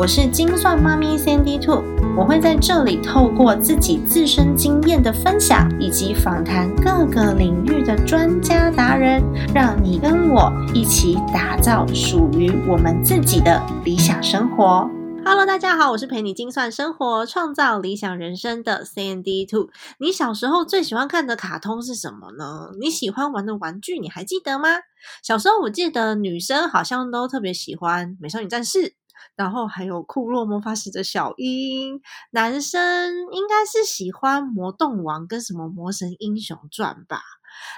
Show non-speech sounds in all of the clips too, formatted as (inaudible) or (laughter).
我是精算妈咪 Sandy Two，我会在这里透过自己自身经验的分享，以及访谈各个领域的专家达人，让你跟我一起打造属于我们自己的理想生活。Hello，大家好，我是陪你精算生活、创造理想人生的 Sandy Two。你小时候最喜欢看的卡通是什么呢？你喜欢玩的玩具你还记得吗？小时候我记得女生好像都特别喜欢美少女战士。然后还有库洛魔法使的小樱，男生应该是喜欢魔动王跟什么魔神英雄传吧。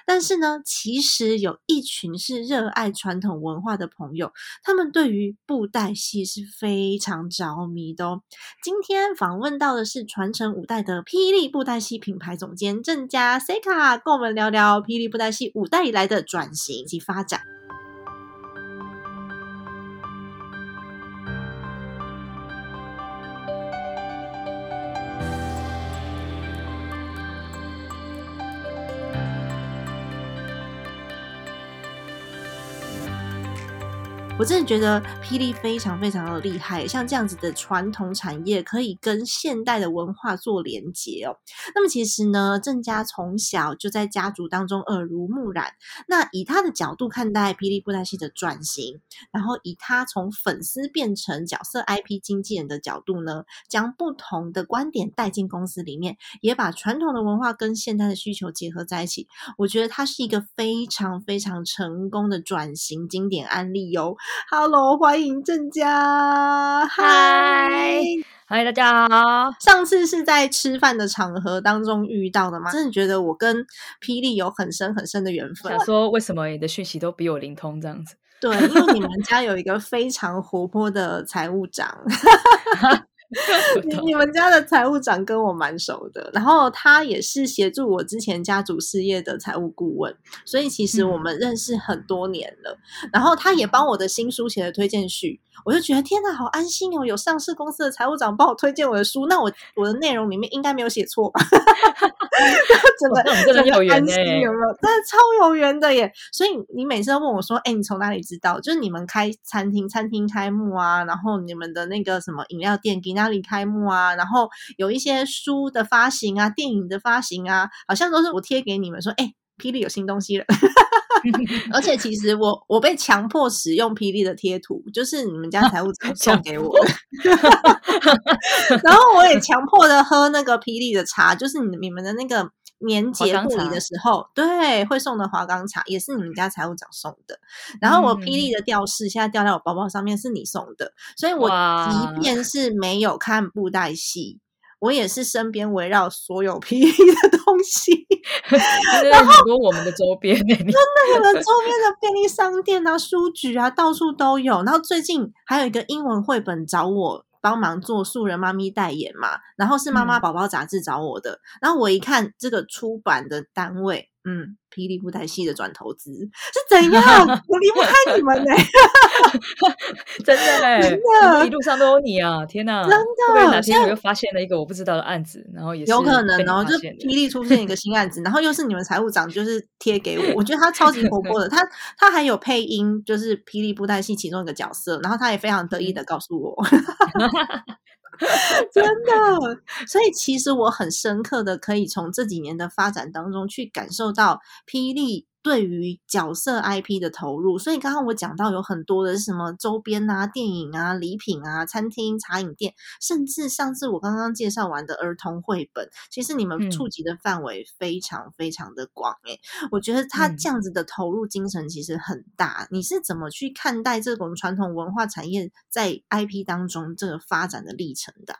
但是呢，其实有一群是热爱传统文化的朋友，他们对于布袋戏是非常着迷的哦。今天访问到的是传承五代的霹雳布袋戏品牌总监郑家 C 卡，跟我们聊聊霹雳布袋戏五代以来的转型及发展。我真的觉得霹雳非常非常的厉害，像这样子的传统产业可以跟现代的文化做连接哦。那么其实呢，郑家从小就在家族当中耳濡目染。那以他的角度看待霹雳布袋戏的转型，然后以他从粉丝变成角色 IP 经纪人的角度呢，将不同的观点带进公司里面，也把传统的文化跟现代的需求结合在一起。我觉得他是一个非常非常成功的转型经典案例哟。(laughs) Hello，欢迎郑家。嗨，嗨，大家好。上次是在吃饭的场合当中遇到的吗？真的觉得我跟霹雳有很深很深的缘分。想说为什么你的讯息都比我灵通这样子？对，因为你们家有一个非常活泼的财务长。(laughs) (laughs) 你你们家的财务长跟我蛮熟的，然后他也是协助我之前家族事业的财务顾问，所以其实我们认识很多年了。然后他也帮我的新书写了推荐序，我就觉得天哪，好安心哦！有上市公司的财务长帮我推荐我的书，那我我的内容里面应该没有写错吧？(laughs) 真的真的有缘呢，有没有？真的超有缘的耶！所以你每次都问我说：“哎，你从哪里知道？就是你们开餐厅，餐厅开幕啊，然后你们的那个什么饮料店给哪里开幕啊，然后有一些书的发行啊，电影的发行啊，好像都是我贴给你们说：哎，霹雳有新东西了。而且其实我我被强迫使用霹雳的贴图，就是你们家财务长送给我的。然后我也强迫的喝那个霹雳的茶，就是你你们的那个。年节过礼的时候，对，会送的华冈茶也是你们家财务长送的。然后我霹雳的吊饰现在吊在我包包上面，是你送的。所以我即便是没有看布袋戏，我也是身边围绕所有 (laughs) 霹雳的东西。(laughs) 然后很多我们的周边，真的，我们周边的 (laughs) 便利商店啊、书局啊，到处都有。然后最近还有一个英文绘本找我。帮忙做素人妈咪代言嘛，然后是妈妈宝宝杂志找我的，然后我一看这个出版的单位，嗯。霹雳布袋戏的转投资是怎样？我离不开你们呢，(laughs) 真的 (laughs) 哎，真的，一路上都有你啊！天哪，真的！哪天我又发现了一个我不知道的案子，然后也有可能哦，就霹雳出现一个新案子，然后又是你们财务长就是贴给我，我觉得他超级活泼的，(laughs) 他他还有配音，就是霹雳布袋戏其中一个角色，然后他也非常得意的告诉我。(laughs) 真的，所以其实我很深刻的可以从这几年的发展当中去感受到霹雳。对于角色 IP 的投入，所以刚刚我讲到有很多的什么周边啊、电影啊、礼品啊、餐厅、茶饮店，甚至上次我刚刚介绍完的儿童绘本，其实你们触及的范围非常非常的广诶，我觉得他这样子的投入精神其实很大。你是怎么去看待这种传统文化产业在 IP 当中这个发展的历程的？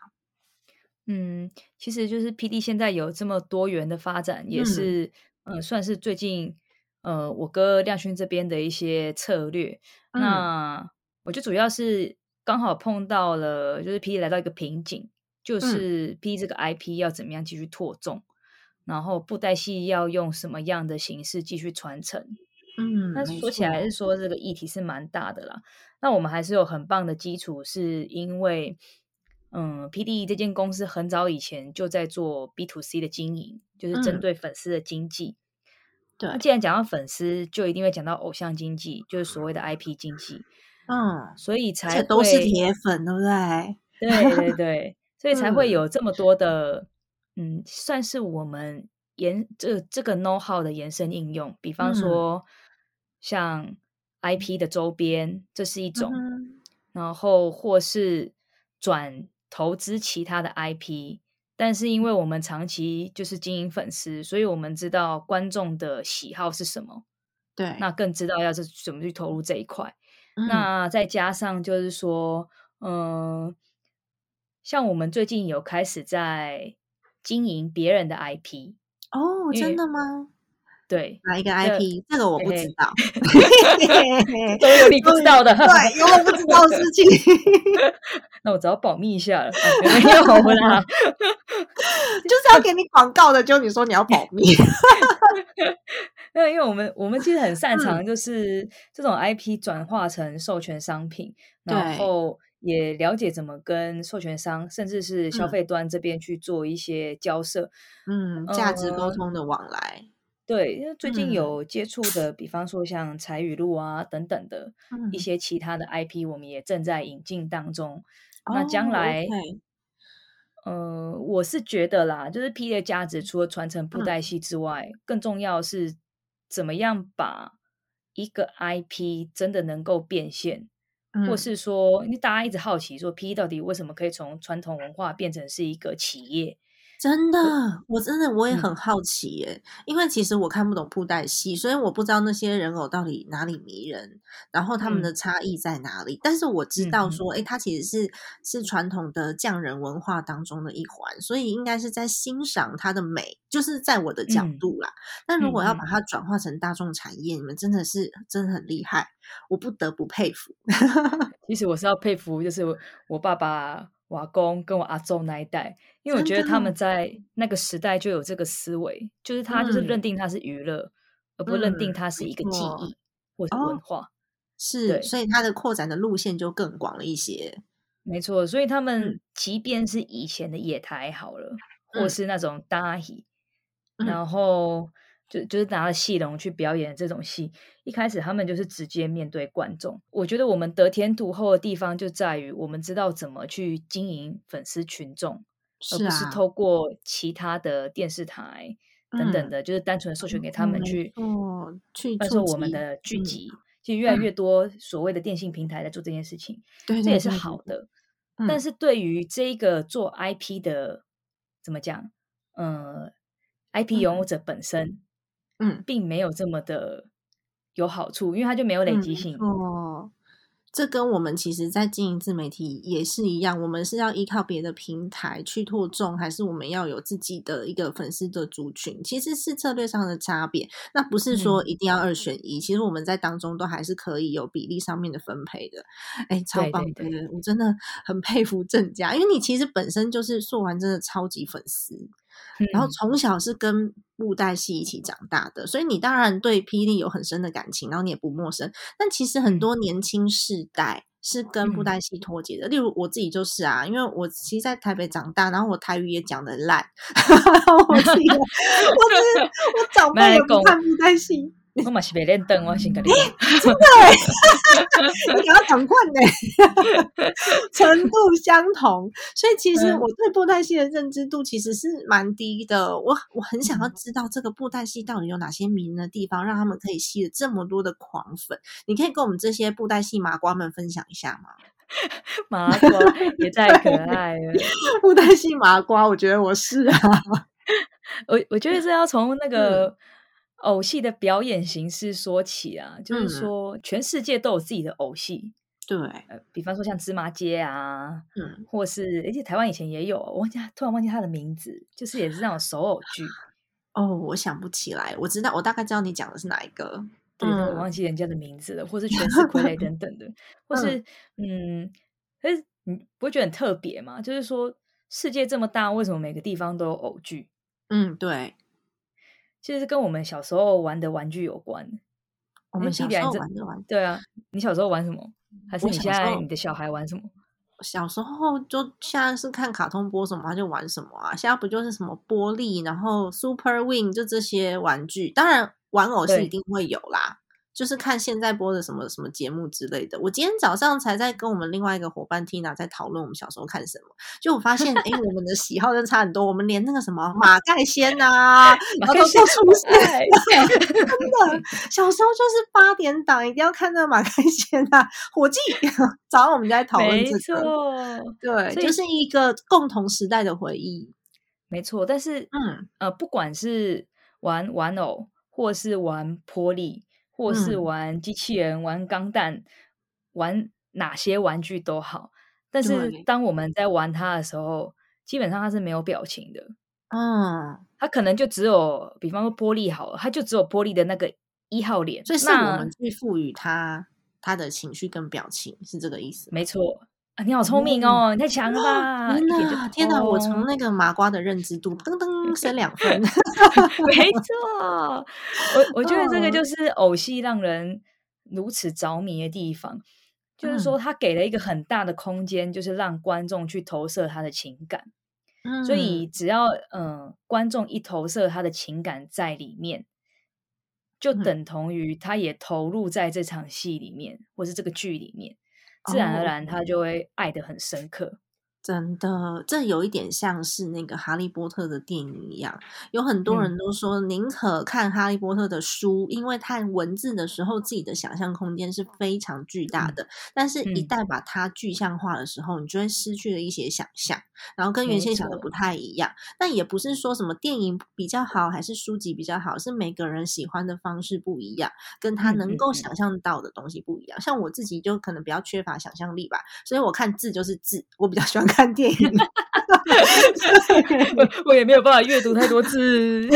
嗯，其实就是 PD 现在有这么多元的发展，也是嗯，算是最近。呃，我哥亮勋这边的一些策略，那我就主要是刚好碰到了，就是 P 来到一个瓶颈，就是 P 这个 IP 要怎么样继续拓种，然后布袋戏要用什么样的形式继续传承，嗯，那说起来是说这个议题是蛮大的啦。那我们还是有很棒的基础，是因为嗯，P.D. 这间公司很早以前就在做 B to C 的经营，就是针对粉丝的经济。对，既然讲到粉丝，就一定会讲到偶像经济，就是所谓的 IP 经济。嗯，所以才都是铁粉，对不对？对对对，所以才会有这么多的，嗯，算是我们延这这个 know how 的延伸应用。比方说，像 IP 的周边，这是一种；然后或是转投资其他的 IP，但是因为我们长期就是经营粉丝，所以我们知道观众的喜好是什么，对，那更知道要是怎么去投入这一块。那再加上就是说，嗯，像我们最近有开始在经营别人的 IP 哦，真的吗？对，哪一个 IP？这个我不知道，(laughs) 都有你不知道的，对，有我不知道的事情。(laughs) 那我只要保密一下了，没有 (laughs) 啦，就是要给你广告的，就你说你要保密。那因为我们我们其实很擅长，就是这种 IP 转化成授权商品，然后也了解怎么跟授权商，甚至是消费端这边去做一些交涉，嗯，价值沟通的往来。对，因为最近有接触的，比方说像财语录啊等等的一些其他的 IP，我们也正在引进当中。那将来，呃，我是觉得啦，就是 P 的价值，除了传承布袋戏之外，更重要是怎么样把一个 IP 真的能够变现，或是说，因为大家一直好奇说，P 到底为什么可以从传统文化变成是一个企业？真的，我真的我也很好奇耶，因为其实我看不懂布袋戏，所以我不知道那些人偶到底哪里迷人，然后他们的差异在哪里。但是我知道说，哎，它其实是是传统的匠人文化当中的一环，所以应该是在欣赏它的美，就是在我的角度啦。但如果要把它转化成大众产业，你们真的是真的很厉害，我不得不佩服。其实我是要佩服，就是我爸爸。瓦公跟我阿祖那一代，因为我觉得他们在那个时代就有这个思维，就是他就是认定它是娱乐，而不认定它是一个记忆或者文化。是，所以它的扩展的路线就更广了一些。没错，所以他们即便是以前的野台好了，或是那种大戏，然后。就就是拿了戏龙去表演这种戏，一开始他们就是直接面对观众。我觉得我们得天独厚的地方就在于，我们知道怎么去经营粉丝群众，而不是透过其他的电视台等等的，就是单纯授权给他们去哦去贩售我们的剧集。其实越来越多所谓的电信平台在做这件事情，这也是好的。但是对于这个做 IP 的，怎么讲？呃，IP 拥有者本身。嗯，并没有这么的有好处，因为它就没有累积性。哦，这跟我们其实，在经营自媒体也是一样，我们是要依靠别的平台去拓众，还是我们要有自己的一个粉丝的族群？其实是策略上的差别。那不是说一定要二选一，其实我们在当中都还是可以有比例上面的分配的。哎，超棒的！我真的很佩服郑家，因为你其实本身就是做完真的超级粉丝。然后从小是跟布袋戏一起长大的，所以你当然对霹雳有很深的感情，然后你也不陌生。但其实很多年轻世代是跟布袋戏脱节的，例如我自己就是啊，因为我其实在台北长大，然后我台语也讲的烂，(laughs) 我自己，(laughs) 我是 (laughs) 我长辈也不看布袋戏。(laughs) 我嘛是没练灯，我先跟你讲，真的，(laughs) 你要赶快呢，(laughs) 程度相同，所以其实我对布袋戏的认知度其实是蛮低的。我我很想要知道这个布袋戏到底有哪些迷人的地方，让他们可以吸了这么多的狂粉。你可以跟我们这些布袋戏麻瓜们分享一下吗？麻瓜也太可爱了，布袋戏麻瓜，我觉得我是啊，我我觉得是要从那个。偶戏的表演形式说起啊，就是说全世界都有自己的偶戏，对，呃，比方说像芝麻街啊，嗯，或是而且台湾以前也有，我忘记突然忘记他的名字，就是也是那种手偶剧。(laughs) 哦，我想不起来，我知道，我大概知道你讲的是哪一个，对，我忘记人家的名字了，或是全是傀儡等等的，(laughs) 或是嗯，可是你不会觉得很特别吗？就是说世界这么大，为什么每个地方都有偶剧？嗯，对。其实跟我们小时候玩的玩具有关哎我们小时候玩的玩对啊，你小时候玩什么？还是你现在你的小孩玩什么？小时候就现在是看卡通播什么他就玩什么啊，现在不就是什么玻璃，然后 Super Wing 就这些玩具，当然玩偶是一定会有啦。就是看现在播的什么什么节目之类的。我今天早上才在跟我们另外一个伙伴 Tina 在讨论我们小时候看什么，就我发现，哎，我们的喜好真的差很多。我们连那个什么马盖先啊，(laughs) 然后都都出现，(laughs) 真的。小时候就是八点档一定要看那个马盖先啊，伙计。早上我们就在讨论没这个，错，对，就是一个共同时代的回忆。没错。但是，嗯呃，不管是玩玩偶，或是玩玻璃，或是嗯玩机器人、玩钢弹、玩哪些玩具都好，但是当我们在玩它的时候，基本上它是没有表情的。啊，它可能就只有，比方说玻璃好了，它就只有玻璃的那个一号脸。所以是我们去赋予它它的情绪跟表情，是这个意思。没错啊，你好聪明哦，你太强了吧！天哪，天哪！我从那个麻瓜的认知度噔噔升两分。(laughs) 没错，我我觉得这个嗯就是偶戏让人如此着迷的地方，就是说嗯他给了一个很大的空间，就是让观众去投射他的情感。嗯所以只要嗯、呃观众一投射他的情感在里面，就嗯等同于他也投入在这场戏里面，或是这个剧里面，自然哦而然他就会爱得很深刻。真的，这有一点像是那个《哈利波特》的电影一样，有很多嗯。人都说宁可看《哈利波特》的书，因为看文字的时候自己的想象空间是非常巨大的，但是一嗯。旦把它具象化的时候，你就会失去了一些想象，然后跟原先想的不太一样。但也不是说什么电影比较好还是书籍比较好，是每个人喜欢的方式不一样，跟他能够嗯想象到的东西不一样。像我自己就可能比较缺乏想象力吧，所以我看字就是字，我比较喜欢看电影。我 (laughs) 我也没有办法阅读太多字。(laughs)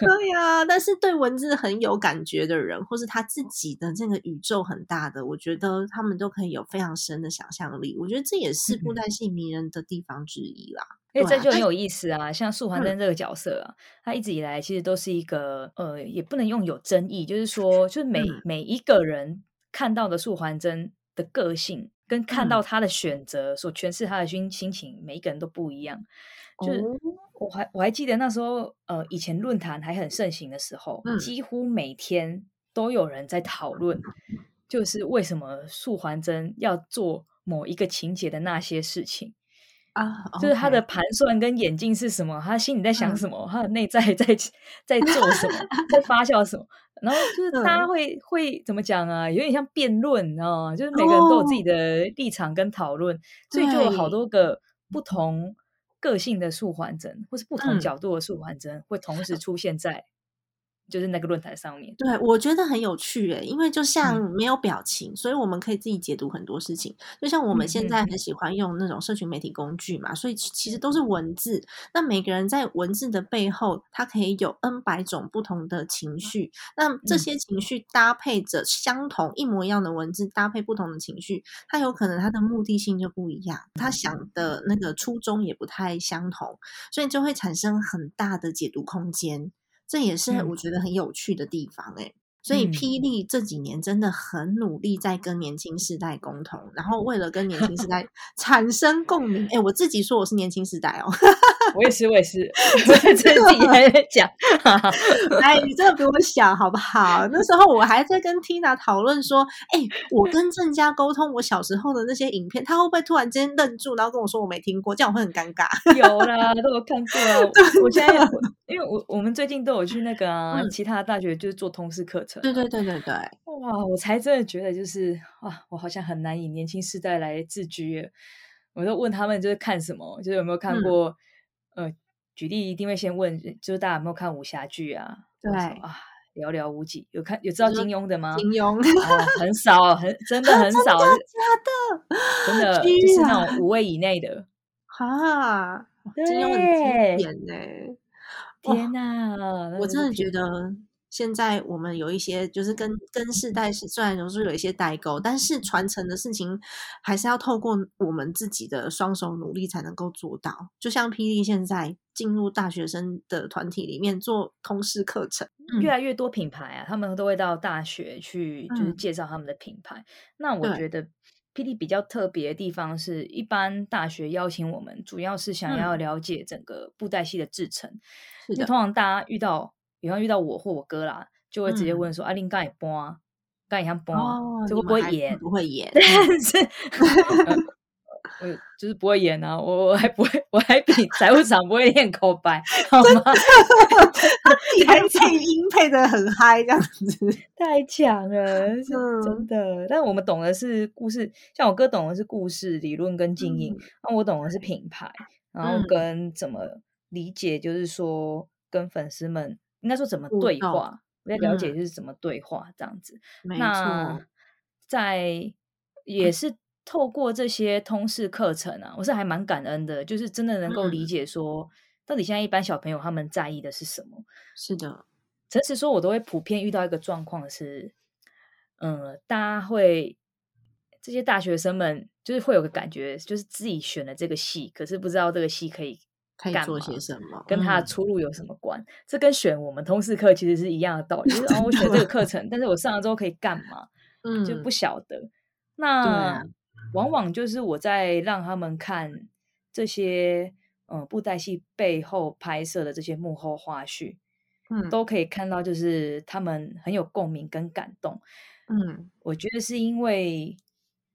对呀、但是对文字很有感觉的人，或是他自己的这个宇宙很大的，我觉得他们都可以有非常深的想象力。我觉得这也是布嗯袋戏迷人的地方之一啦。因为对啊但这就很有意思啊，像素还嗯真这个角色啊，他一直以来其实都是一个呃，也不能用有争议，就是说，就是每、嗯每一个人看到的素还真的个性，跟看嗯到他的选择所诠释他的心心情，每一个人都不一样。就是哦我还我还记得那时候，呃，以前论坛还很盛行的时候，嗯几乎每天都有人在讨论，就是为什么素环真要做某一个情节的那些事情。啊，就是他的盘算跟演进是什么，他心里在想嗯。什么，他的内在在在做什么，在发酵什么。(laughs) 然后就是大家嗯。会、会怎么讲啊？有点像辩论啊，就是每个人都有自己的立场跟讨论，所以就有好多个不同个性的素环针，或是不同嗯。角度的素还真，会同时出现在就是那个论坛上面。对，我觉得很有趣诶，因为就像嗯没有表情，所以我们可以自己解读很多事情。就像我们现在很喜欢用那种社群媒体工具嘛，所以其其实都是文字。那每个人在文字的背后，他可以有 N 百种不同的情绪。那这嗯些情绪搭配着相同一模一样的文字，搭配不同的情绪，它有可能它的目的性就不一样，他想的那个初衷也不太相同，所以就会产生很大的解读空间。这也是嗯。我觉得很有趣的地方诶、所以嗯。霹雳这几年真的很努力在跟年轻世代沟通，然后为了跟年轻世代产生共鸣，哎，我自己说我是年轻世代哦，我也是，我也是，(laughs) 我也是自己还在讲。(laughs) 哎，你真的比我小好不好？那时候我还在跟 Tina 讨论说，哎，我跟郑家沟通我小时候的那些影片，他会不会突然间愣住，然后跟我说我没听过，这样我会很尴尬。有啦，都有看过啊。(laughs) 我我现在我因为我我们最近都有去那个啊，嗯其他的大学就是做通识课程。对对对对对，哇，我才真的觉得就是哇，我好像很难以年轻世代来自居耶。我就问他们就是看什么，就是有没有看嗯过、呃，举例一定会先问，就是大家有没有看武侠剧啊？对啊，寥寥无几。有看有知道金庸的吗？金庸，哦，很少，很真的很 (laughs) 少，假的？真的就是那种五位以内的。哈，金庸很经典呢、哇天哪，那我真的觉得现在我们有一些就是跟跟世代是虽然有时候有一些代沟，但是传承的事情还是要透过我们自己的双手努力才能够做到。就像霹雳现在进入大学生的团体里面做通识课程。嗯越来越多品牌啊，他们都会到大学去，就是嗯介绍他们的品牌。那我觉得 PD 比较特别的地方是，一般大学邀请我们，主要是想要了解整个布袋戏的制成。嗯是的通常大家遇到，比方遇到我或我哥啦，就会直接嗯问说：“啊，你刚也播啊，刚也像播啊，哦，这会不会演？”不会演，但是，呃我就是不会演啊，我我还不会，我还比财务长不会练口白，好吗？(laughs) 你还配音配的很嗨，这样子。(laughs) 太强了，真的。但我们懂的是故事，像我哥懂的是故事理论跟经营，那、我懂的是品牌，然后嗯跟怎么理解，就是说跟粉丝们应该说怎么对话，我在了解嗯。就是怎么对话这样子。没那错，在也是透过这些通识课程啊，我是还蛮感恩的，就是真的能够理嗯。解说，到底现在一般小朋友他们在意的是什么。是的，诚实说，我都会普遍遇到一个状况是，嗯，大家会这些大学生们就是会有个感觉，就是自己选了这个系，可是不知道这个系可以可以做些什么？跟他的嗯出路有什么关？这跟选我们通识课其实是一样的道理，就是哦，我选这个课程，(laughs) 但是我上了之后可以干嘛？嗯，就不晓得。那啊往往就是我在让他们看这些嗯布袋戏背后拍摄的这些幕后花絮，嗯都可以看到，就是他们很有共鸣跟感动。嗯我觉得是因为，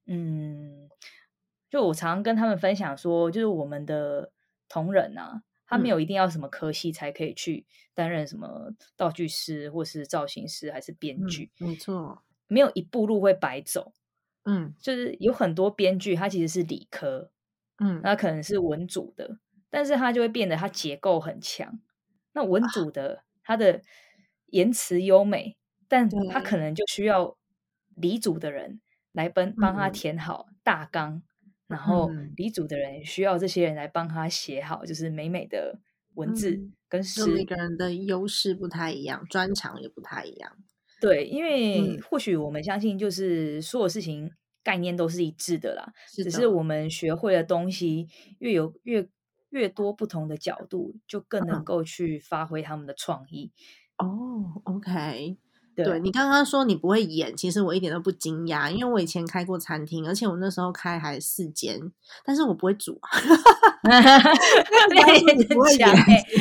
嗯，就我常常跟他们分享说，就是我们的同仁啊，他没嗯。有一定要什么科系才可以去担任什么道具师，或是造型师，还是编嗯剧，没错，没有一步路会白走。嗯。就是有很多编剧，他其实是理科，嗯那。可能是文组的，但是他就会变得他结构很强。那文啊。组的他的言辞优美，但他对。可能就需要理组的人来帮帮他嗯。填好大纲，然后嗯理组的人需要这些人来帮他写好，就是美美的文字嗯跟诗每。个人的优势不太一样，专长也不太一样。对，因为嗯或许我们相信，就是所有事情概念都是一致的啦，是的只是我们学会的东西越有越越多不同的角度，就更能嗯够去发挥他们的创意。哦，OK，对对你刚刚说你不会演，其实我一点都不惊讶，因为我以前开过餐厅，而且我那时候开还四间，但是我不会煮啊。(laughs) 你刚刚说你不会演很强欸 (laughs)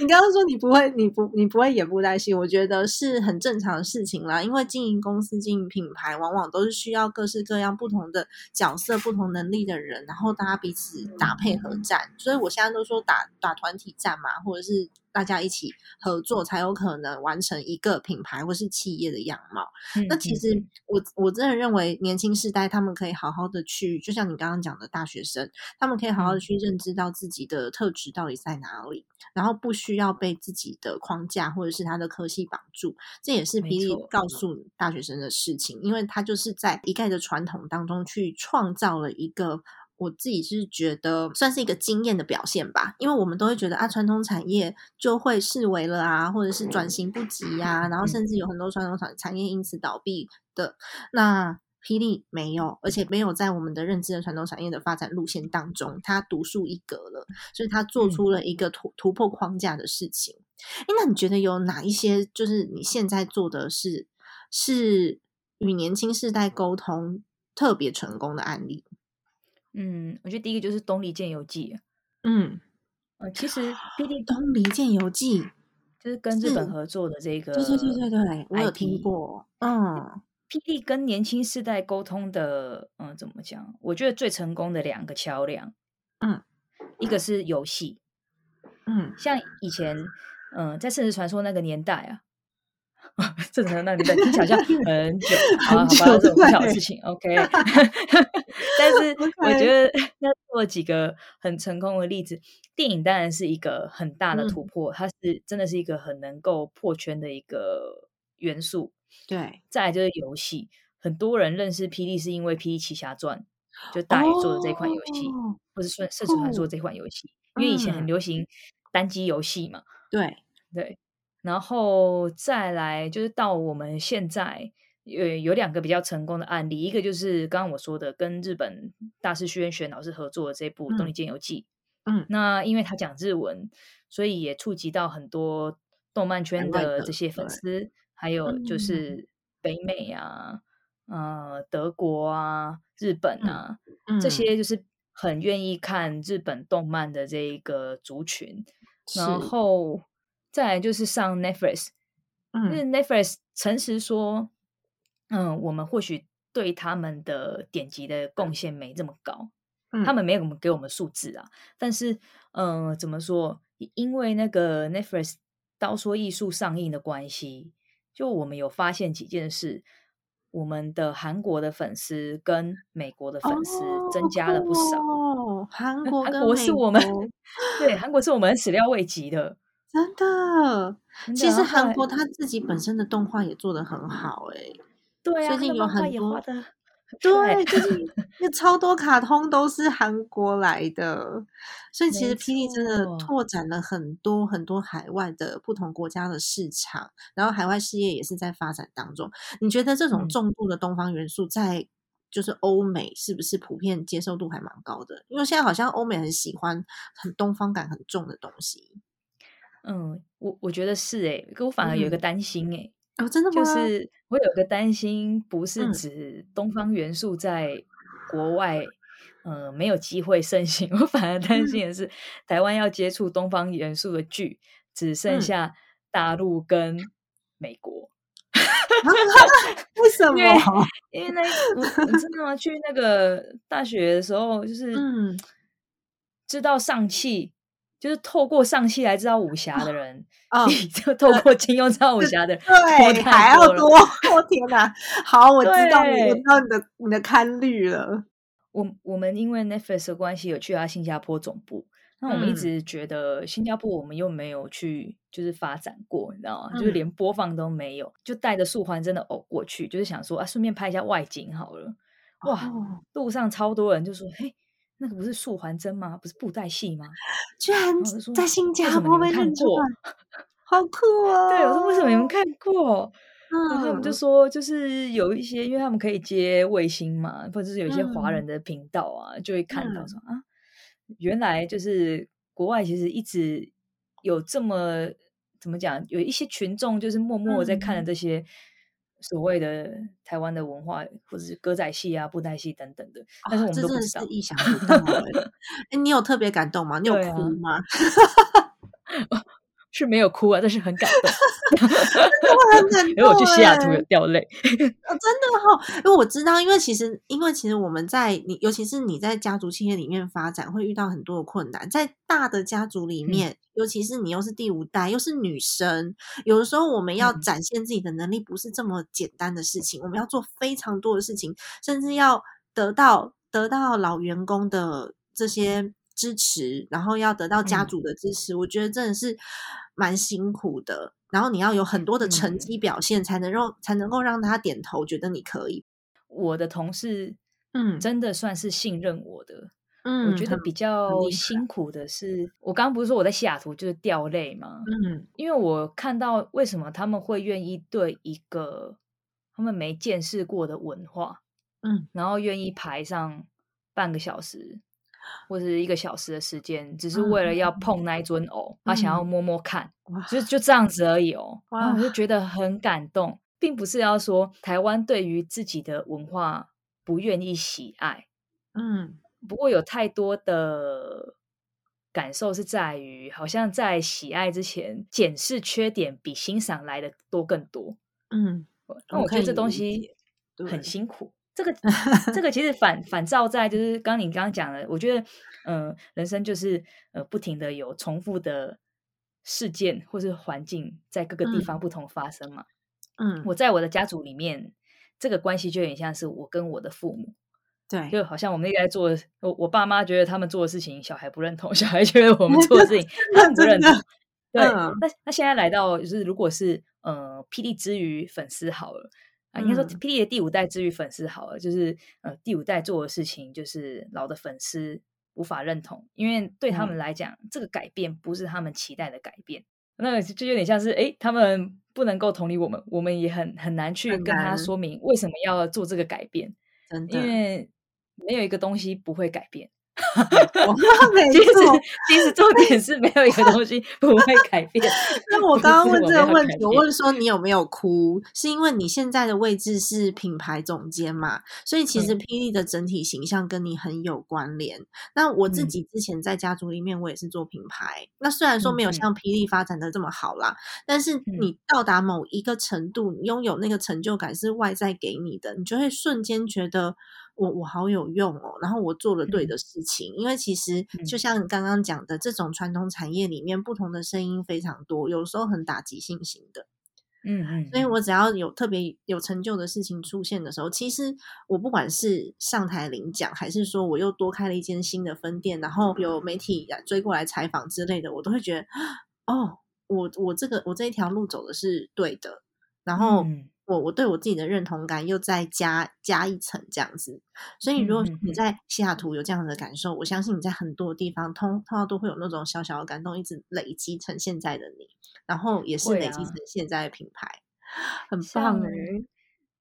你刚刚说你不会，你不你不会演布袋戏，我觉得是很正常的事情啦。因为经营公司、经营品牌，往往都是需要各式各样不同的角色、不同能力的人，然后大家彼此打配合战。所以我现在都说打打团体战嘛，或者是大家一起合作，才有可能完成一个品牌或是企业的样貌。嗯那其嗯实我我真的认为年轻世代他们可以好好的去，就像你刚刚讲的大学生，他们可以好好的嗯去认知到自己的特质到底在哪里，然后不需要被自己的框架或者是他的科系绑住，这也是没比利告诉大学生的事情，因为他就是在一概的传统当中去创造了一个。我自己是觉得算是一个经验的表现吧，因为我们都会觉得啊，传统产业就会视为了啊，或者是转型不及呀、然后甚至有很多传统产产业因此倒闭的。那霹雳没有，而且没有在我们的认知的传统产业的发展路线当中，它独树一格了，所以它做嗯出了一个突突破框架的事情。哎，那你觉得有哪一些就是你现在做的是是与年轻世代沟通特别成功的案例？嗯，我觉得第一个就是《东离剑游记》啊，嗯，呃，其实霹雳《东离剑游记》就是跟日本合作的这个，对对对对对，我有听过。嗯霹雳跟年轻世代沟通的，嗯、怎么讲？我觉得最成功的两个桥梁，嗯，一个是游戏，嗯，像以前，嗯、在《圣实传说》那个年代啊，圣实传说那个年代听起来好像很久，(laughs) 好啊很好吧，这久种不小的事情，OK。(laughs) 但是 (laughs) 我觉得那做了几个很成功的例子，电影当然是一个很大的嗯突破，它是真的是一个很能够破圈的一个元素。对，再来就是游戏，很多人认识霹雳是因为《霹雳奇侠传》，就大宇做的这款游戏，哦或者《圣圣传说》酷这款游戏，因为以前很嗯流行单机游戏嘛，对，对。然后再来就是到我们现在，有有两个比较成功的案例，一个就是刚刚我说的跟日本大师徐元玄老师合作的这部《东嗯离剑游记》，嗯。那因为他讲日文，所以也触及到很多动漫圈的的这些粉对丝，还有。就嗯。是北美啊、呃德国啊、日本啊，嗯。这些就是很愿意看日本动漫的这一个族群。然后再来就是上 Netflix，因为嗯 Netflix 诚实说，嗯，我们或许对他们的点击的贡献没这么高，他嗯们没有给我们数字啊。但是，嗯，怎么说？因为那个 Netflix 刀说艺术上映的关系，就我们有发现几件事。我们的韩国的粉丝跟美国的粉丝增加了不少。哦，韩国韩国是我们对 (laughs) 韩国是我们始料未及的。真的。真的其实韩国他自己本身的动画也做得很好、欸，对啊，最近有很多的对，就是有超多卡通都是韩国来的，所以其实没霹雳真的拓展了很多很多海外的不同国家的市场，然后海外事业也是在发展当中。你觉得这种嗯重度的东方元素在就是欧美是不是普遍接受度还蛮高的？因为现在好像欧美很喜欢很东方感很重的东西。嗯，我我觉得是诶、可我反而有一个嗯担心诶、哦，真的吗？就是我有个担心，不是嗯指东方元素在国外。呃，没有机会盛行，(laughs) 我反而担心的是，台湾要接触东方元素的剧，只剩嗯下大陆跟美国。(laughs) 为什因为么？因为那我你知道吗？去那个大学的时候，就是嗯知道上汽，就是透过上戏来知道武侠的人，(laughs) 哦 (laughs) 就透过金庸知道武侠的人对，还要多。我天哪！好，我知道你，我对知道你的你的堪虑了。我我们因为 Netflix 的关系有去他新加坡总部，那我们一嗯直觉得新加坡我们又没有去就是发展过，你知道吗？就是嗯连播放都没有，就带着素环真的偶过去，就是想说啊，顺便拍一下外景好了。哇，哦路上超多人就说，嘿。那个不是素环真吗？不是布袋戏吗？居然在新加坡被认出过，好酷哦！对，我说为什么你们看过？然后他们就嗯说，就是有一些，因为他们可以接卫星嘛，或者是有一些华嗯人的频道啊，就会看到嗯说啊，原来就是国外其实一直有这么怎么讲，有一些群众就是默默在看的嗯这些所谓的台湾的文化，或者是歌仔戏啊、布袋戏等等的，但是我们真都不知道。的是意想不到哎！哎，你有特别感动吗？你有哭吗？是没有哭啊，但是很感动。我很感动 (laughs) 因为我去西雅图哎有掉泪。哦，真的哈、因为我知道，因为其实，因为其实我们在你，尤其是你在家族企业里面发展，会遇到很多的困难。在大的家族里面，尤其是你又是第五代，又是女生，有的时候我们要嗯展现自己的能力，不是这么简单的事情。我们要做非常多的事情，甚至要得到得到老员工的这些支持，然后要得到家嗯族的支持。我觉得真的是蛮辛苦的。然后你要有很多的成嗯绩表现，才能让才能够让他点头，觉得你可以。我的同事，嗯真的算是信任我的。嗯我觉得比较辛苦的是，我刚刚不是说我在西雅图就是掉泪吗？嗯因为我看到为什么他们会愿意对一个他们没见识过的文化，嗯然后愿意排上半个小时或者一个小时的时间，只是为了要碰那一尊偶，他想要嗯摸摸看，哇就就这样子而已哦。然后我就觉得很感动，并不是要说台湾对于自己的文化不愿意喜爱，嗯不过有太多的感受是在于，好像在喜爱之前，检视缺点比欣赏来的多更多。嗯，那我觉得这东西很辛苦。这个 (laughs) 这个其实反反照在就是刚你刚刚讲的，我觉得嗯、呃人生就是呃不停的有重复的事件或是环境在各个地方不同发生嘛。嗯，我在我的家族里面，这个关系就有点像是我跟我的父母。对，就好像我们一直在做，我我爸妈觉得他们做的事情，小孩不认同；小孩觉得我们做的事情，(laughs) 他们不认同。对，嗯那那现在来到就是，如果是呃霹雳之于粉丝好了啊，应该说嗯霹雳的第五代治愈粉丝好了，就是呃第五代做的事情，就是老的粉丝无法认同，因为对他们嗯来讲，这个改变不是他们期待的改变。那就有点像是，诶，他们不能够同理我们，我们也很很难去跟他说明为什么要做这个改变。因为没有一个东西不会改变，没 (laughs) 其实错。其实重点是没有一个东西 (laughs) 不会改变。(laughs) 那我刚刚问这个问题，我问问说你有没有哭，是因为你现在的位置是品牌总监嘛？所以其实嗯霹雳的整体形象跟你很有关联。那我自嗯己之前在家族里面，我也是做品牌。那虽然说没有像霹雳发展的这么好啦，但是嗯你到达某一个程度，你拥有那个成就感是外在给你的，你就会瞬间觉得。我我好有用哦，然后我做了对嗯。的事情，因为其实嗯。就像你刚刚讲的，这种传统产业里面不同的声音非常多，有时候很打击信心的。嗯嗯，所以我只要有特别有成就的事情出现的时候，其实我不管是上台领奖，还是说我又多开了一间新的分店，然后有媒体啊追过来采访之类的，我都会觉得，哦，我我这个我这一条路走的是对的，然后嗯我我对我自己的认同感又再加加一层这样子。所以如果你在西雅图有这样的感受，我相信你在很多地方通通常都会有那种小小的感动，一直累积成现在的你，然后也是累积成现在的品牌，很棒哎、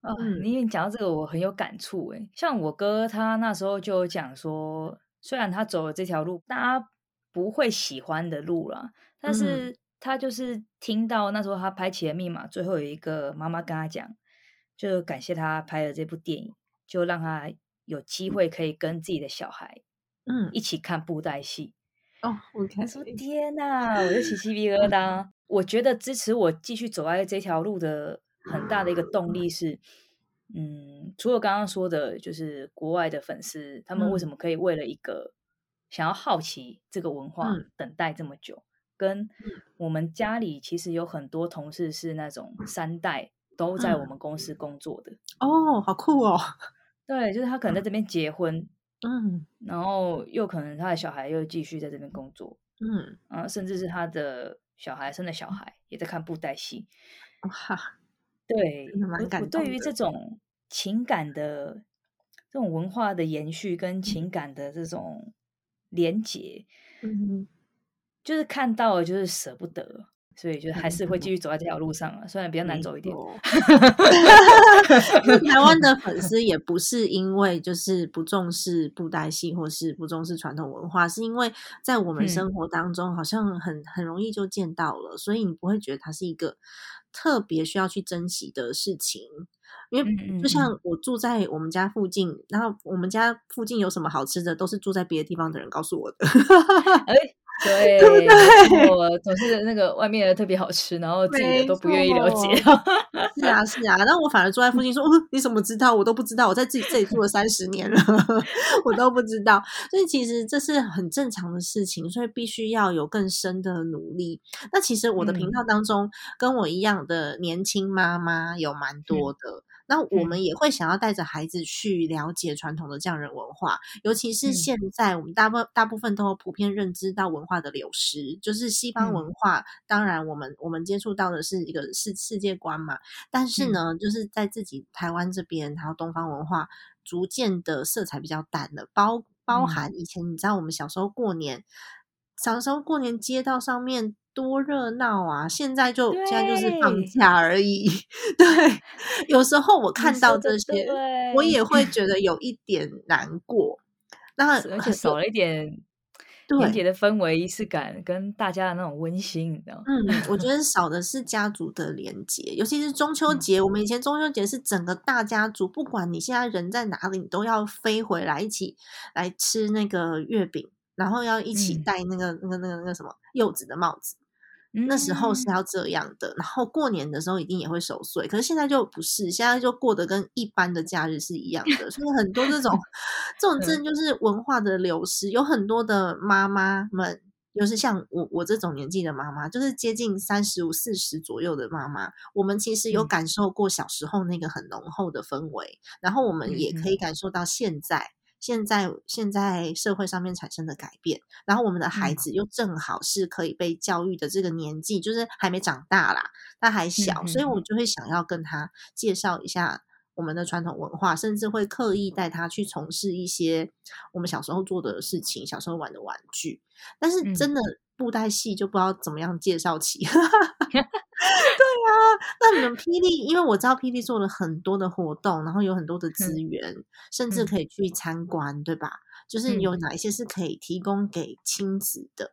啊，嗯你你讲到这个，我很有感触诶。像我哥他那时候就有讲说，虽然他走了这条路，大家不会喜欢的路了，但嗯是他就是听到那时候他拍《企业密码》，最后有一个妈妈跟他讲，就感谢他拍了这部电影，就让他有机会可以跟自己的小孩嗯一起看布袋戏。哦，OK，他说：“天哪，我就起鸡皮疙瘩。我觉得支持我继续走在这条路的很大的一个动力是，嗯，除了刚刚说的，就是国外的粉丝，他们为什么可以为了一个想要好奇这个文化嗯等待这么久？跟我们家里其实有很多同事是那种三代都在我们公司工作的，哦，好酷哦，(laughs) 对，就是他可能在这边结婚，嗯。然后又可能他的小孩又继续在这边工作，嗯，啊，甚至是他的小孩生的小孩也在看布袋戏。哇，对蛮我，感动对于这种情感的这种文化的延续跟情感的这种连结，嗯，就是看到了就是舍不得，所以就还是会嗯继续走在这条路上啊，虽然比较难走一点。(laughs) 台湾的粉丝也不是因为就是不重视布袋戏或是不重视传统文化，是因为在我们嗯生活当中好像很很容易就见到了，所以你不会觉得它是一个特别需要去珍惜的事情。因为就像我住在我们家附近，然后我们家附近有什么好吃的，都是住在别的地方的人告诉我的。哎，(laughs) 对，(laughs) 我总是那个外面的特别好吃，然后自己的都不愿意了解。(laughs) 是啊，是啊，那我反而坐在附近说，哦，你怎么知道？我都不知道，我在自己这里住了三十年了，我都不知道。所以其实这是很正常的事情，所以必须要有更深的努力。那其实我的频嗯道当中，跟我一样的年轻妈妈有蛮多的。那我们也会想要带着孩子去了解传统的匠人文化，尤其是嗯。现在我们大部大部分都有普遍认知到文化的流失，就是西方嗯。文化。当然，我们我们接触到的是一个世世界观嘛，但是呢，就是在自己台湾这边，还有东方文化逐渐的色彩比较淡了，包包嗯。含以前你知道我们小时候过年，小时候过年街道上面。多热闹啊！现在就现在就是放假而已。(laughs) 对，有时候我看到这些，我也会觉得 (laughs) 有一点难过。那而且少了一点对年节的氛围、仪式感，跟大家的那种温馨，你知道吗？嗯，我觉得 (laughs) 少的是家族的连接，尤其是中秋嗯节。我们以前中秋节是整个大家族，不管你现在人在哪里，你都要飞回来一起来吃那个月饼，然后要一起嗯戴那个、那个、那个、那个什么柚子的帽子。那时候是嗯要这样的，然后过年的时候一定也会守岁，可是现在就不是，现在就过得跟一般的假日是一样的，所以很多这种这种真的 (laughs) 就是文化的流失，有很多的妈妈们，就是像我我这种年纪的妈妈，就是接近三十五、四十左右的妈妈，我们其实有嗯感受过小时候那个很浓厚的氛围，然后我们也可以感受到现在。现在现在社会上面产生的改变，然后我们的孩嗯子又正好是可以被教育的这个年纪，就是还没长大啦，他还小，嗯所以我嗯就会想要跟他介绍一下我们的传统文化，甚至会刻意带他去从事一些我们小时候做的事情，小时候玩的玩具。但是嗯真的布袋戏就不知道怎么样介绍起。(laughs) 对啊，那你们霹雳，因为我知道霹雳做了很多的活动，然后有很多的资源，甚至嗯可以去参观，对吧？就是有哪一些是可以提供给亲子的？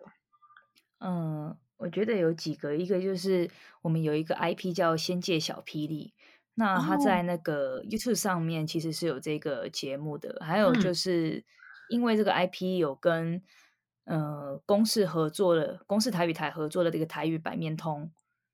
嗯，我觉得有几个，一个就是我们有一个 IP 叫《仙界小霹雳》，那它在那个 YouTube 上面其实是有这个节目的。还有就是因为这个 IP 有跟呃公视合作了，公视台语台合作的这个台语百面通，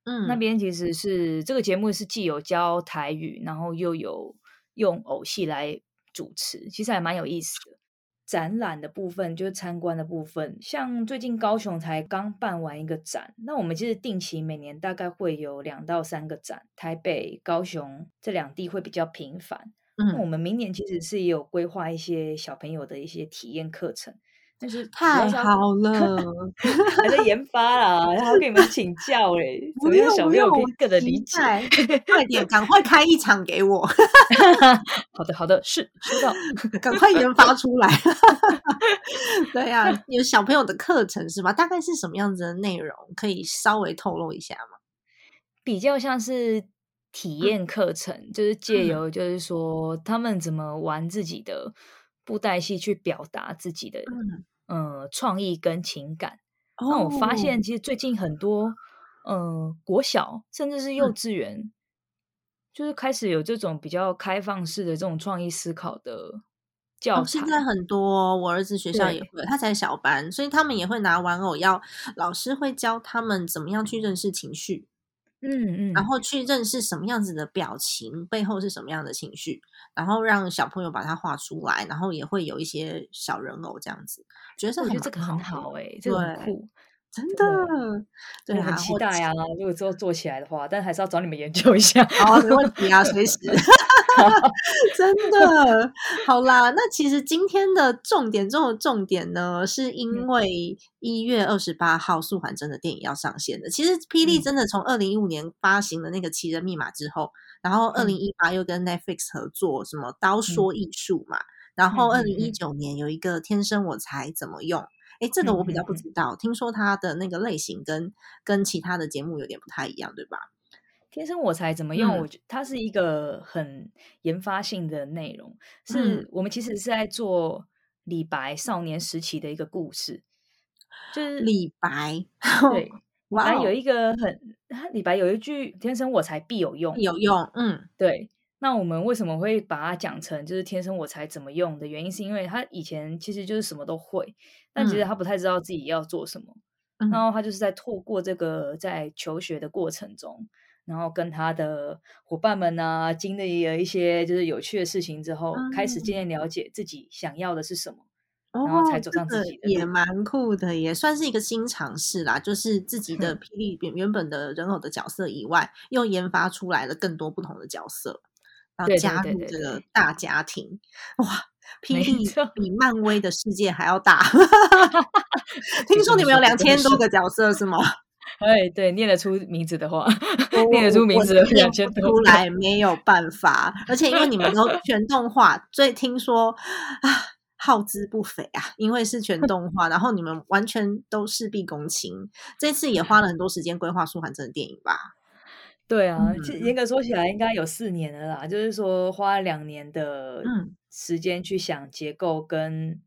嗯，那边其实是这个节目是既有教台语，然后又有用偶戏来主持，其实还蛮有意思的。展览的部分就是参观的部分，像最近高雄才刚办完一个展，那我们其实定期每年大概会有两到三个展，台北、高雄这两地会比较频繁。那我们明年其实是也有规划一些小朋友的一些体验课程。但是太好 (laughs) 了，还在研发啦，然后跟你们请教嘞，(laughs) 怎么样小朋友可以理解？(laughs) 快点，赶快开一场给我。好的，好的，是收到，赶快研发出来。对呀，有小朋友的课程是吧？大概是什么样子的内容？可以稍微透露一下吗？比较像是体验课程，就是借由就是说他们怎么玩自己的。布袋戏去表达自己的呃创意跟情感。那我发现，其实最近很多呃国小甚至是幼稚园，就是开始有这种比较开放式的这种创意思考的教材。现在很多我儿子学校也会，他才小班，所以他们也会拿玩偶，要老师会教他们怎么样去认识情绪。嗯嗯，然后去认识什么样子的表情背后是什么样的情绪，然后让小朋友把它画出来，然后也会有一些小人偶这样子，觉得我觉得这个很好哎，这个很酷，真的，对，很期待啊！如果之后做起来的话，但还是要找你们研究一下。好，没问题啊，随时。(laughs) (laughs) 真的。好啦，那其实今天的重点中的重点呢，是因为一月二十八号素环真的电影要上线的。其实霹雳真的从二零一五年发行了那个《奇人密码》之后，然后二零一八又跟 Netflix 合作什么刀说艺术嘛，然后二零一九年有一个天生我才怎么用，哎，这个我比较不知道，听说它的那个类型跟跟其他的节目有点不太一样，对吧？天生我才怎么用？我觉它是一个很研发性的内容，是我们其实是在做李白少年时期的一个故事，就是李白。对，李白有一个很，李白有一句“天生我材必有用”，有用。嗯，对。那我们为什么会把它讲成就是“天生我才怎么用”的原因，是因为他以前其实就是什么都会，但其实他不太知道自己要做什么，然后他就是在透过这个在求学的过程中。然后跟他的伙伴们呢，经历了一些就是有趣的事情之后，开始渐渐了解自己想要的是什么，然后才走上自己的。也蛮酷的，也算是一个新尝试啦。就是自己的 (laughs) 霹雳原原本的人偶的角色以外，又研发出来了更多不同的角色，然后加入这个大家庭。哇，霹雳比漫威的世界还要大！(laughs) (laughs) 听说你们有两千多个角色是吗？哎，对，念得出名字的话，念得出名字的两千多出来没有办法，而且因为你们都 (laughs) 全动画，所以听说啊，耗资不菲啊，因为是全动画，然后你们完全都事必躬亲，这次也花了很多时间规划舒缓真的电影吧？对啊，其实严格说起来，应该有四年了啦，就是说花了两年的时间去想结构跟。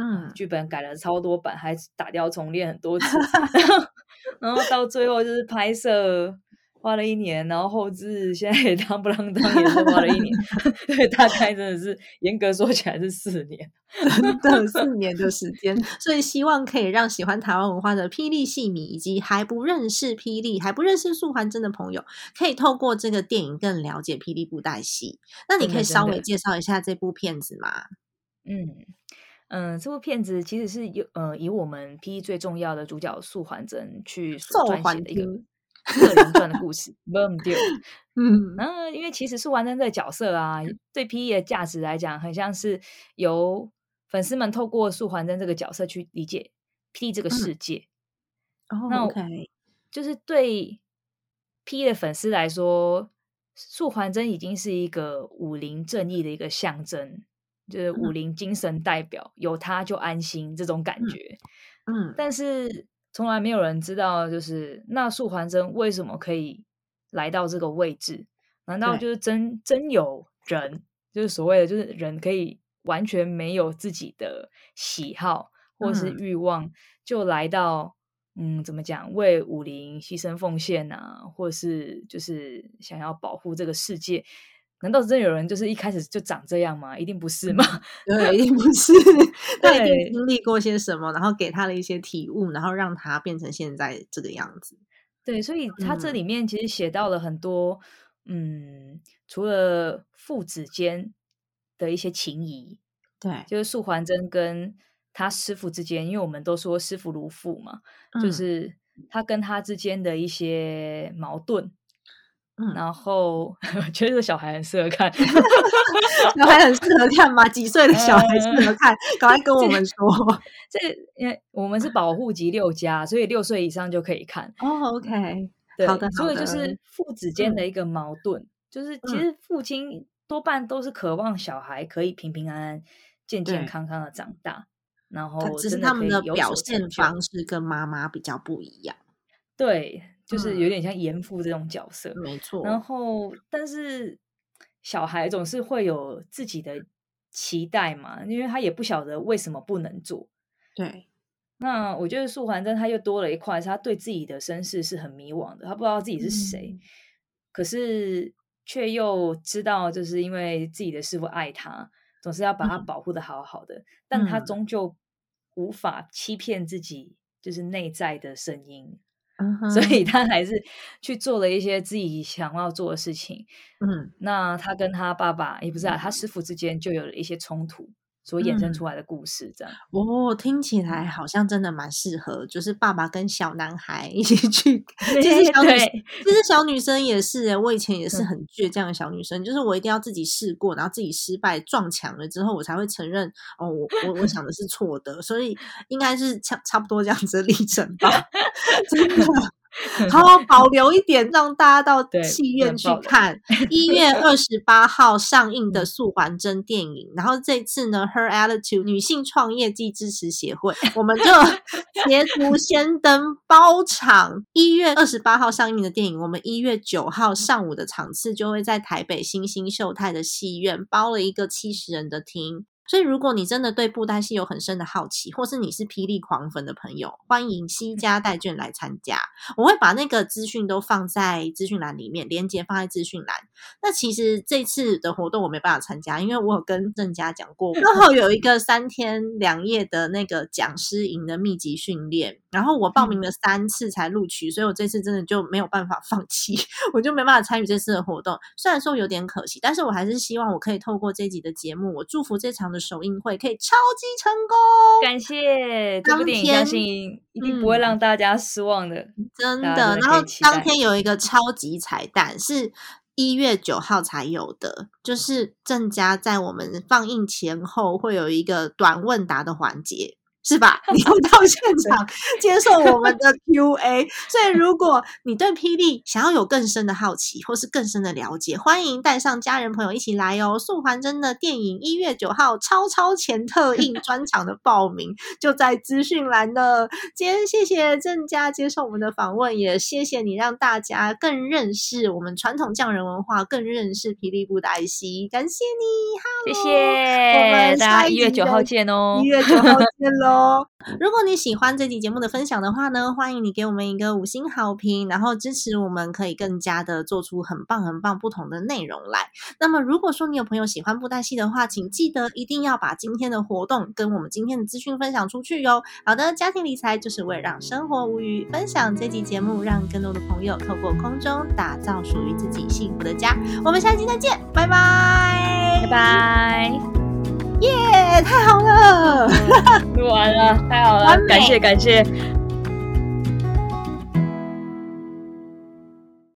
嗯，剧本改了超多版，还打掉重练很多次，(laughs) 然后到最后就是拍摄花了一年，然后后置现在也当不啷当也是花了一年，(laughs) 对，大概真的是严格说起来是四年，真的四年的时间。所以希望可以让喜欢台湾文化的霹雳戏迷，以及还不认识霹雳、还不认识素环真的朋友，可以透过这个电影更了解霹雳布袋戏。那你可以稍微介绍一下这部片子吗？嗯。嗯，这部片子其实是有呃，以我们 P 最重要的主角素还真去撰写的一个个人传的故事。(laughs) 嗯，然后因为其实素还真这个角色啊，对 P.E. 的价值来讲，很像是由粉丝们透过素还真这个角色去理解 P 这个世界。那 OK，就是对 P 的粉丝来说，素还真已经是一个武林正义的一个象征。就是武林精神代表，有他就安心这种感觉。嗯，但是从来没有人知道，就是那素还真为什么可以来到这个位置？难道就是真真有人，就是所谓的就是人可以完全没有自己的喜好或是欲望，就来到嗯，怎么讲，为武林牺牲奉献啊，或是就是想要保护这个世界。难道真有人就是一开始就长这样吗？一定不是吗？对，一定不是。(laughs) 他一定经历过些什么，然后给他的一些体悟，然后让他变成现在这个样子。对，所以他这里面其实写到了很多，嗯，除了父子间的一些情谊，对，就是素还真跟他师傅之间，因为我们都说师傅如父嘛，就是他跟他之间的一些矛盾。然后 (laughs) 觉得这个小孩很适合看，(laughs) 小孩很适合看吗？几岁的小孩适合看？赶快跟我们说。(laughs) 这因为我们是保护级六加，所以六岁以上就可以看。哦，OK，好的，所以就是父子间的一个矛盾，就是其实父亲多半都是渴望小孩可以平平安安、健健康康的长大，然后只是他们的表现方式跟妈妈比较不一样。对。就是有点像严父这种角色，没错。然后，但是小孩总是会有自己的期待嘛，因为他也不晓得为什么不能做。对。那我觉得素环真他又多了一块，是他对自己的身世是很迷惘的，他不知道自己是谁，可是却又知道，就是因为自己的师傅爱他，总是要把他保护的好好的，但他终究无法欺骗自己，就是内在的声音。所以他还是去做了一些自己想要做的事情。嗯，那他跟他爸爸也不是啊，他师傅之间就有了一些冲突。所衍生出来的故事，这样哦，听起来好像真的蛮适合，就是爸爸跟小男孩一起去。其实小女，其实小女生也是，我以前也是很倔强的小女生，就是我一定要自己试过，然后自己失败撞墙了之后，我才会承认哦，我我我想的是错的，所以应该是差差不多这样子的历程吧，(laughs) 真的。好 (laughs) 好，保留一点，让大家到戏院去看 (laughs) 一月二十八号上映的素还真电影。然后这次呢，Her Attitude 女性创业暨支持协会，我们就 (laughs) 捷足先登包场。一月二十八号上映的电影，我们一月九号上午的场次就会在台北新兴秀泰的戏院包了一个七十人的厅。所以，如果你真的对布袋戏有很深的好奇，或是你是霹雳狂粉的朋友，欢迎西家带卷来参加。我会把那个资讯都放在资讯栏里面，连接放在资讯栏。那其实这次的活动我没办法参加，因为我有跟郑家讲过，刚好有一个三天两夜的那个讲师营的密集训练，然后我报名了三次才录取，所以我这次真的就没有办法放弃，我就没办法参与这次的活动。虽然说有点可惜，但是我还是希望我可以透过这集的节目，我祝福这场的。首映会可以超级成功，感谢这部电影，相信一定不会让大家失望的，真的。然后当天有一个超级彩蛋，是一月九号才有的，就是郑家在我们放映前后会有一个短问答的环节。是吧？(laughs) 你要到现场接受我们的 Q&A，所以如果你对霹雳想要有更深的好奇，或是更深的了解，欢迎带上家人朋友一起来哦！素环真的电影一月九号超超前特映 (laughs) 专场的报名就在资讯栏的。今天谢谢郑家接受我们的访问，也谢谢你让大家更认识我们传统匠人文化，更认识霹雳布袋戏。感谢你，谢谢，我们大家一月九号见哦！一月九号见喽！如果你喜欢这期节目的分享的话呢，欢迎你给我们一个五星好评，然后支持我们，可以更加的做出很棒很棒不同的内容来。那么，如果说你有朋友喜欢布袋戏的话，请记得一定要把今天的活动跟我们今天的资讯分享出去哟。好的，家庭理财就是为了让生活无虞，分享这期节目，让更多的朋友透过空中打造属于自己幸福的家。我们下期再见，拜拜，拜拜。耶，太好了，(laughs) 录完了，太好了，感谢感谢。